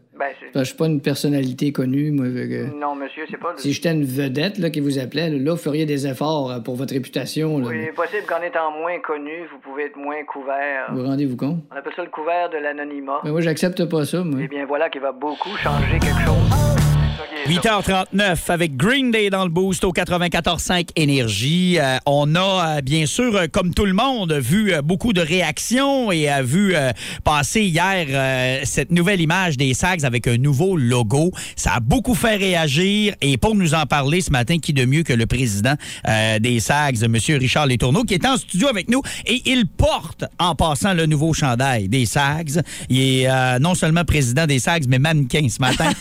Ben. Parce que je suis pas une personnalité connue, moi. que- Non, monsieur, c'est pas... Si j'étais une vedette là, qui vous appelait, là, vous feriez des efforts euh, pour votre réputation. Là, Oui, possible qu'en étant moins connu, vous pouvez être moins couvert. Vous rendez-vous compte? On appelle ça le couvert de l'anonymat. Mais moi, j'accepte pas ça, moi. Eh bien, voilà qui va beaucoup changer quelque chose. C'est ça qui est ça. 8h39 avec Green Day dans le boost au 94.5 Énergie. Euh, on a euh, bien sûr, euh, comme tout le monde, vu beaucoup de réactions et a vu passer hier cette nouvelle image des Sags avec un nouveau logo. Ça a beaucoup fait réagir et pour nous en parler ce matin, qui de mieux que le président des Sags, M. Richard Letourneau, qui est en studio avec nous et il porte en passant le nouveau chandail des Sags. Il est non seulement président des Sags, mais mannequin ce matin.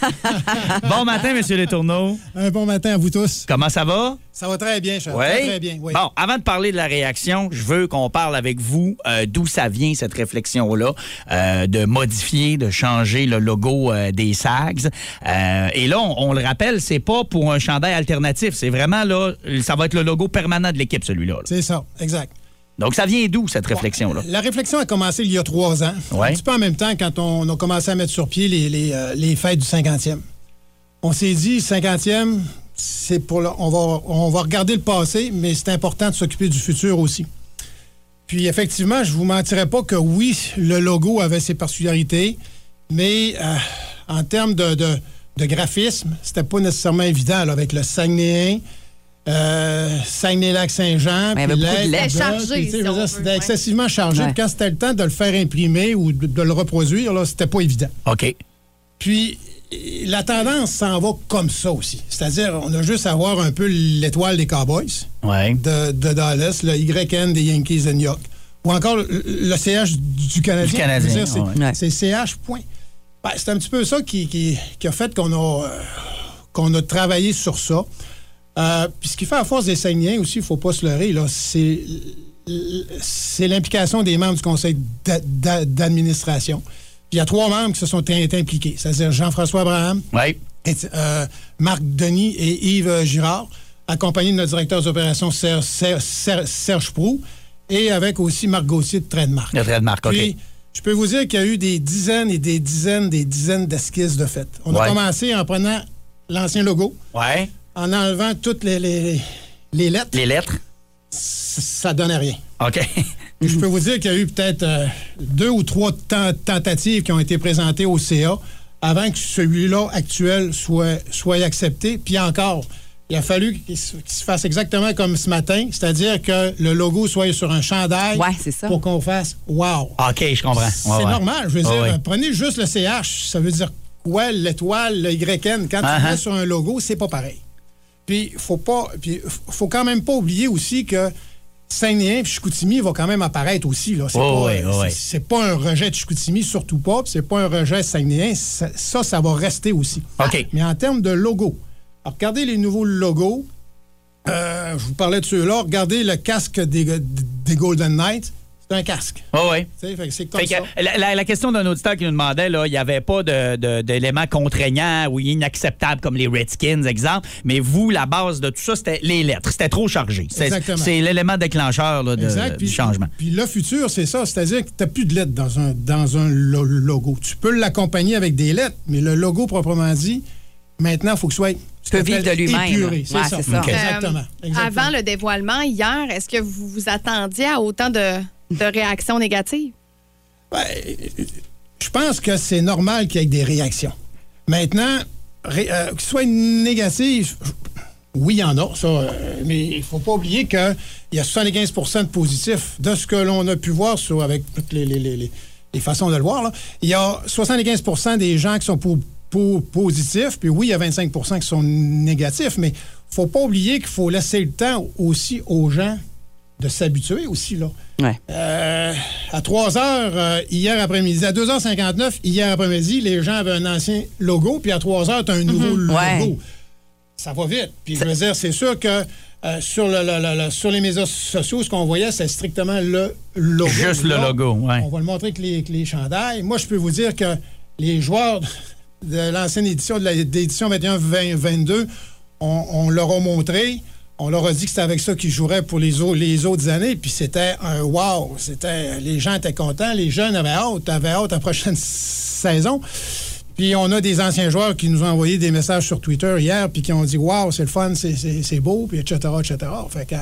<laughs> bon matin, M. Letourneau. Un bon matin à vous tous. Comment ça va? Ça va très bien, cher. Oui. Très, très bien. Oui. Bon, avant de parler de la réaction, je veux qu'on parle avec vous euh, d'où ça vient, cette réflexion-là, euh, de modifier, de changer le logo euh, des SAGs. Et là, on, on le rappelle, c'est pas pour un chandail alternatif. C'est vraiment, là, ça va être le logo permanent de l'équipe, celui-là. là. C'est ça, exact. Donc, ça vient d'où, cette réflexion-là? La réflexion a commencé il y a trois ans. Ouais. Un petit peu en même temps quand on a commencé à mettre sur pied les, les, les fêtes du 50e. On s'est dit, 50e, c'est pour le- on, va, on va regarder le passé, mais c'est important de s'occuper du futur aussi. Puis effectivement, je vous mentirais pas que oui, le logo avait ses particularités, mais euh, en termes de, de- de graphisme, c'était pas nécessairement évident là, avec le Saguenéen, euh, Saguenay-Lac-Saint-Jean. Là, Chargé, si C'était excessivement chargé. Ouais. Quand c'était le temps de le faire imprimer ou de, de le reproduire, là, c'était pas évident. OK. Puis la tendance s'en va comme ça aussi. C'est-à-dire, on a juste à voir un peu l'étoile des Cowboys Ouais. de, de Dallas, le YN des Yankees de New York, ou encore le, le CH du Canadien. C'est, ouais. CH, point. Ben, c'est un petit peu ça qui, qui- qui a fait qu'on a, euh, qu'on a travaillé sur ça. Euh, puis ce qui fait à force des Saguenayens aussi, il ne faut pas se leurrer, là, c'est, l'implication des membres du conseil d'a- d'a- d'administration. Puis il y a trois membres qui se sont impliqués, c'est-à-dire Jean-François Abraham, Oui. et, euh, Marc Denis et Yves Girard, accompagnés de notre directeur des opérations Serge, Serge, Serge- Serge Prou, et avec aussi Marc Gauthier de Trademark. Le trademark, OK. Puis, je peux vous dire qu'il y a eu des dizaines et des dizaines, des dizaines d'esquisses de fait. On a commencé en prenant l'ancien logo, Ouais. en enlevant toutes les, les, les lettres. Les lettres. C- Ça donnait rien. OK. Je peux vous dire qu'il y a eu peut-être euh, deux ou trois ten- tentatives qui ont été présentées au CA avant que celui-là actuel soit, soit accepté. Puis encore, il a fallu qu'il se fasse exactement comme ce matin, c'est-à-dire que le logo soit sur un chandail Ouais, c'est ça. pour qu'on fasse wow. OK, je comprends. C'est Ouais, normal. Je veux dire, ouais. prenez juste le CH, ça veut dire quoi, l'étoile, le YN. Quand Uh-huh. tu mets sur un logo, c'est pas pareil. Puis, faut pas. Puis, faut quand même pas oublier aussi que Saguenay puis Chicoutimi va quand même apparaître aussi. Là. C'est, pas, c'est- un rejet de Chicoutimi, surtout pas. c'est pas un rejet saguenayen. Ça, ça, ça va rester aussi. OK. Mais en termes de logo, alors, regardez les nouveaux logos. Euh, je vous parlais de ceux-là. Regardez le casque des, des Golden Knights. C'est un casque. Oui, oui. Tu sais, fait que c'est comme Fait que, ça. la, la- la question d'un auditeur qui nous demandait, là, il n'y avait pas de- de- d'éléments contraignants ou inacceptables comme les Redskins, exemple, mais vous, la base de tout ça, c'était les lettres. C'était trop chargé. C'est Exactement. c'est l'élément déclencheur là, de- Exact. du changement. Puis le futur, c'est ça. C'est-à-dire que tu n'as plus de lettres dans un, dans un lo- logo. Tu peux l'accompagner avec des lettres, mais le logo, proprement dit, maintenant, il faut que ce soit. Tu peux vivre de lui-même. C'est Ouais, ça. c'est ça. OK. Exactement. Euh, Exactement. avant le dévoilement hier, est-ce que vous vous attendiez à autant de, de réactions négatives? Ben, je pense que c'est normal qu'il y ait des réactions. Maintenant, ré- euh, soit oui, il y en a, ça, euh, mais il ne faut pas oublier qu'il y a 75% de positifs de ce que l'on a pu voir avec toutes les, les- façons de le voir. Il y a 75% des gens qui sont positifs, puis oui, il y a 25% qui sont négatifs, mais il ne faut pas oublier qu'il faut laisser le temps aussi aux gens de s'habituer aussi, là. Ouais. Euh, à 3 heures euh, hier après-midi, à 2h59 hier après-midi, les gens avaient un ancien logo, puis à 3 heures, tu as un nouveau logo. Ouais. Ça va vite. Puis je veux dire, c'est sûr que euh, sur, le, le- le- le- sur les médias sociaux, ce qu'on voyait, c'est strictement le logo. Juste le logo, ouais. On va le montrer avec les, avec les chandails. Moi, je peux vous dire que les joueurs de l'ancienne édition, de d'édition 21-22, on, on leur a montré, on leur a dit que c'était avec ça qu'ils joueraient pour les, au- les autres années, puis c'était un wow. C'était, les gens étaient contents, les jeunes avaient hâte, avaient hâte à la prochaine <laughs> saison. Puis on a des anciens joueurs qui nous ont envoyé des messages sur Twitter hier, puis qui ont dit Waouh, c'est le fun, c'est- beau, puis etc., etc. Fait que,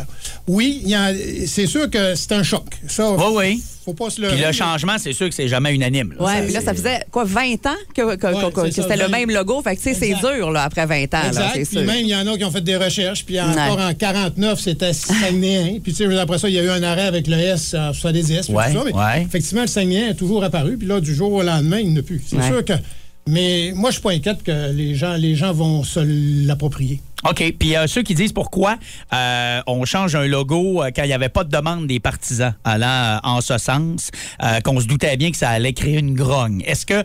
oui, y a- c'est sûr que c'est un choc. Ça, Oui, oui. faut pas se le. Puis le changement, c'est sûr que c'est jamais unanime. là. Ouais, Ça, puis là, ça faisait quoi, 20 ans que, que- Ouais, que- c'était le 20. même logo. Fait que, tu sais, c'est dur, là, après 20 ans, là, Exact. Puis sûr. même, il y en a qui ont fait des recherches. Puis encore Ouais. en 49, c'était Saguenéen. Puis tu sais, après ça, il y a eu un arrêt avec le S en 70. puis Ouais, tout ça. Mais effectivement, le Saguenéen est toujours apparu. Puis là, du jour au lendemain, il n'a plus. C'est Ouais. sûr que. Mais moi, je suis pas inquiète que les gens, les gens vont se l'approprier. OK. Puis euh, ceux qui disent pourquoi euh, on change un logo euh, quand il n'y avait pas de demande des partisans allant euh, en ce sens, qu'on se doutait bien que ça allait créer une grogne. Est-ce que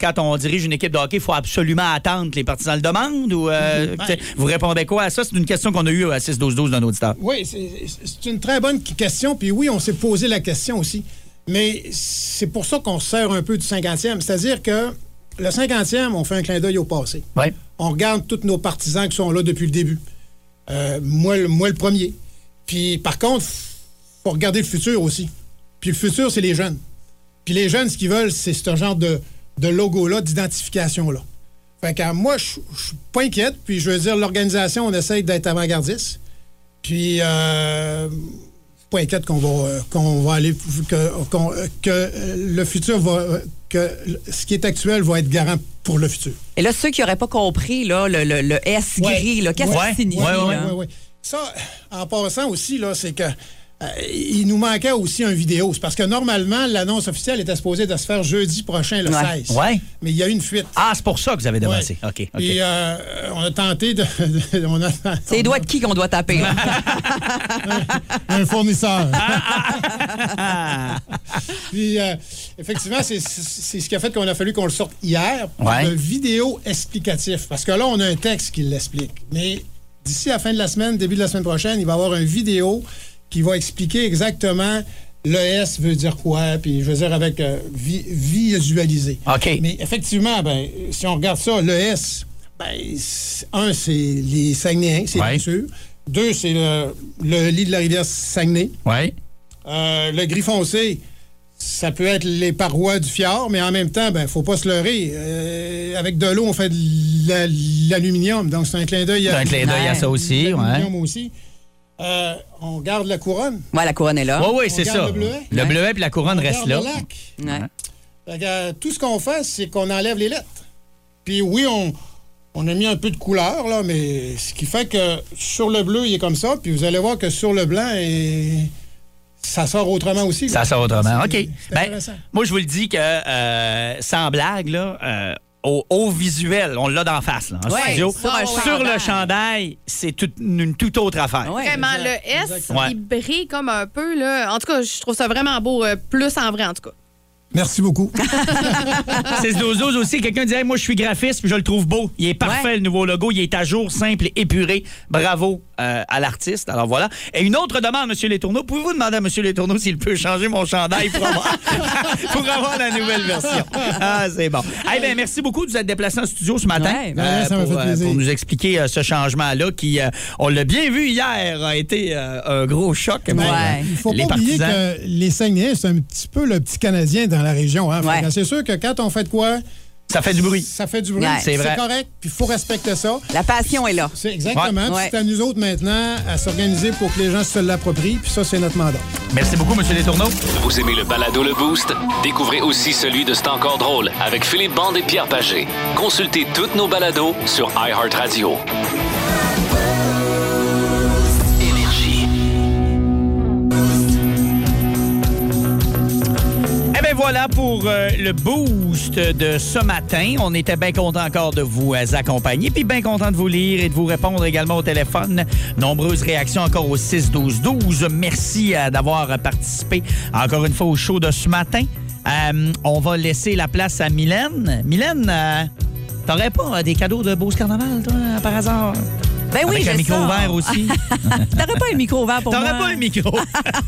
quand on dirige une équipe de hockey, il faut absolument attendre que les partisans le demandent ou Ben- vous répondez quoi à ça? C'est une question qu'on a eue à 6-12-12 d'un auditeur. Oui, c'est une très bonne question. Puis oui, on s'est posé la question aussi. Mais c'est pour ça qu'on se sert un peu du 50e. C'est-à-dire que le 50e, on fait un clin d'œil au passé. On regarde tous nos partisans qui sont là depuis le début. Euh, moi, le- moi, le premier. Puis par contre, faut regarder le futur aussi. Puis le futur, c'est les jeunes. Puis les jeunes, ce qu'ils veulent, c'est ce genre de, de logo-là, d'identification-là. Fait que euh, moi, je suis pas inquiète. Puis je veux dire, l'organisation, on essaye d'être avant-gardiste. Puis, euh, pas inquiète qu'on va, euh, qu'on va aller, que, le futur va, que ce qui est actuel va être garant pour le futur. Et là, ceux qui n'auraient pas compris là, le, le- le S Ouais. gris, là, qu'est-ce Ouais. que ça signifie? Ouais, ouais? Ouais, ouais. Ça, en passant aussi, là, c'est que euh, il nous manquait aussi un vidéo. C'est parce que normalement, l'annonce officielle était supposée de se faire jeudi prochain, le Ouais. 16. Ouais. Mais il y a eu une fuite. Ah, c'est pour ça que vous avez devancé. Ouais. OK. OK. Puis euh, on a tenté de. <laughs> de- on a, C'est les doigts de qui qu'on doit taper? là? <laughs> un fournisseur. <laughs> Puis, euh, effectivement, c'est c'est ce qui a fait qu'on a fallu qu'on le sorte hier. Ouais. Un vidéo explicatif. Parce que là, on a un texte qui l'explique. Mais d'ici la fin de la semaine, début de la semaine prochaine, il va y avoir une vidéo qui va expliquer exactement le S veut dire quoi, puis je veux dire avec euh, vi- visualiser. OK. Mais effectivement, ben, si on regarde ça, le S, ben, un, c'est les Saguenayens, c'est Ouais. sûr. Deux, c'est le, le lit de la rivière Saguenay. Ouais. Euh, le gris foncé, ça peut être les parois du fjord, mais en même temps, ben, faut pas se leurrer. Euh, avec de l'eau, on fait de la- l'aluminium, donc c'est un clin d'œil C'est un clin d'œil à ça aussi, L'aluminium aussi. Euh, on garde la couronne. Ouais, la couronne est là. Oui, oui, c'est ça. le bleuet. Le bleuet puis la couronne On garde là. le lac. Ouais. Fait que, euh, tout ce qu'on fait, c'est qu'on enlève les lettres. Puis oui, on, on a mis un peu de couleur, là, mais ce qui fait que sur le bleu, il est comme ça, puis vous allez voir que sur le blanc, et... ça sort autrement aussi. là. Ça sort autrement. OK. Ben, moi, je vous le dis que, euh, sans blague, là, euh, au, au visuel, on l'a d'en face, là, en Ouais, studio. sur le chandail, c'est une toute autre affaire. Ouais. Vraiment, exact, le S, exactement. Il brille comme un peu. Là. En tout cas, je trouve ça vraiment beau, euh, plus en vrai, en tout cas. Merci beaucoup. <laughs> C'est 12 aussi. Quelqu'un disait, moi, je suis graphiste, puis je le trouve beau. Il est parfait, Ouais. le nouveau logo. Il est à jour, simple et épuré. Bravo euh, à l'artiste. Alors voilà. Et une autre demande, M. Letourneau. Pouvez-vous demander à M. Letourneau s'il peut changer mon chandail pour avoir, <laughs> pour avoir la nouvelle version? Ah, c'est bon. Eh bien, merci beaucoup de vous être déplacé en studio ce matin Ouais. Ça m'a pour, fait plaisir. pour nous expliquer euh, ce changement-là qui, euh, on l'a bien vu hier, a été euh, un gros choc Ouais. euh, Il faut les pas oublier partisans. que les Saguenayens, c'est un petit peu le petit Canadien dans la région. Hein? Ouais. C'est sûr que quand on fait de quoi, Ça fait du bruit. ça fait du bruit. Ouais. C'est vrai. correct, puis il faut respecter ça. La passion est là. C'est exactement. Ouais. C'est à nous autres maintenant à s'organiser pour que les gens se l'approprient. Puis ça, c'est notre mandat. Merci beaucoup, M. Letourneau. Vous aimez le balado Le Boost? Découvrez aussi celui de C'est encore drôle avec Philippe Bande et Pierre Pagé. Consultez toutes nos balados sur iHeartRadio. Bien voilà pour euh, le boost de ce matin. On était bien content encore de vous euh, accompagner, puis bien content de vous lire et de vous répondre également au téléphone. Nombreuses réactions encore au 6-12-12. Merci euh, d'avoir participé encore une fois au show de ce matin. On va laisser la place à Mylène. Mylène, t'aurais pas des cadeaux de Beauce Carnaval, toi, par hasard? Ben oui, Avec un micro ça. ouvert aussi. <laughs> T'aurais pas un micro ouvert pour moi? T'aurais pas un micro.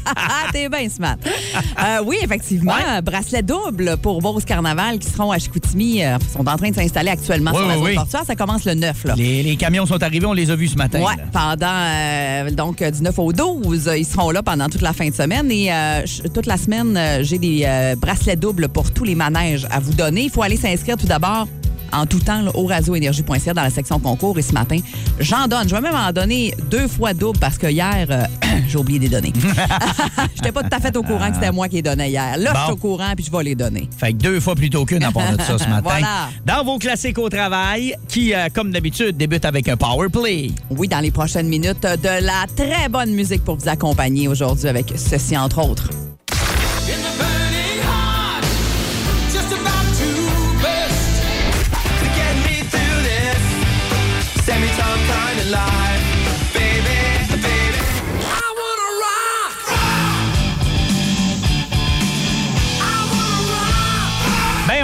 Ah, <laughs> t'es bien smart. Euh, oui, effectivement, bracelet double pour Beauce Carnaval qui seront à Chicoutimi. euh, sont en train de s'installer actuellement Oui, sur la oui, zone oui. portuaire. Ça commence le 9. Là. les, les camions sont arrivés, on les a vus ce matin. Ouais, là. pendant euh, donc du 9 au 12, ils seront là pendant toute la fin de semaine et euh, toute la semaine, euh, j'ai des euh, bracelets doubles pour tous les manèges à vous donner. Il faut aller s'inscrire tout d'abord en tout temps là, au radioénergie.ca dans la section concours et ce matin, j'en donne. Je vais même en donner deux fois double parce que hier, euh, <clears throat> j'ai oublié de les donner. <laughs> <laughs> J'étais pas tout à fait au courant que c'était moi qui les donnais hier. Là, je suis au courant puis je vais les donner. Fait que deux fois plutôt qu'une à part de ça ce <laughs> matin. Voilà. Dans vos classiques au travail, qui, euh, comme d'habitude, débute avec un power play? Oui, dans les prochaines minutes, de la très bonne musique pour vous accompagner aujourd'hui avec ceci, entre autres.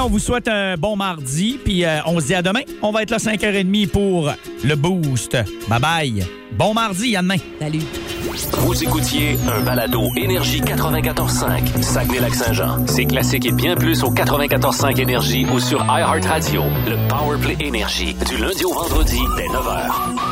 On vous souhaite un bon mardi, puis euh, on se dit à demain. On va être là 5h30 pour le boost. Bye bye. Bon mardi, à demain. Salut. Vous écoutiez un balado Énergie 94.5, Saguenay-Lac-Saint-Jean. C'est classique et bien plus au 94.5 Énergie ou sur iHeartRadio. Le Powerplay Énergie, du lundi au vendredi dès 9h.